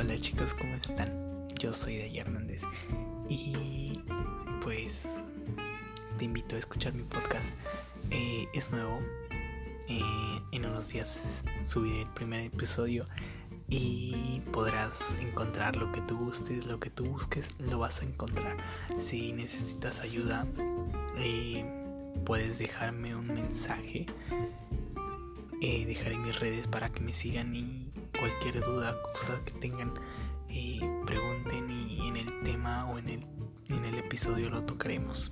Hola chicos, ¿cómo están? Yo soy Day Hernández y pues te invito a escuchar mi podcast. Eh, es nuevo, eh, en unos días subiré el primer episodio y podrás encontrar lo que tú gustes, lo que tú busques, lo vas a encontrar. Si necesitas ayuda, eh, puedes dejarme un mensaje. dejaré mis redes para que me sigan y cualquier duda, cosas que tengan, eh, pregunten y en el tema o en el, en el episodio lo tocaremos.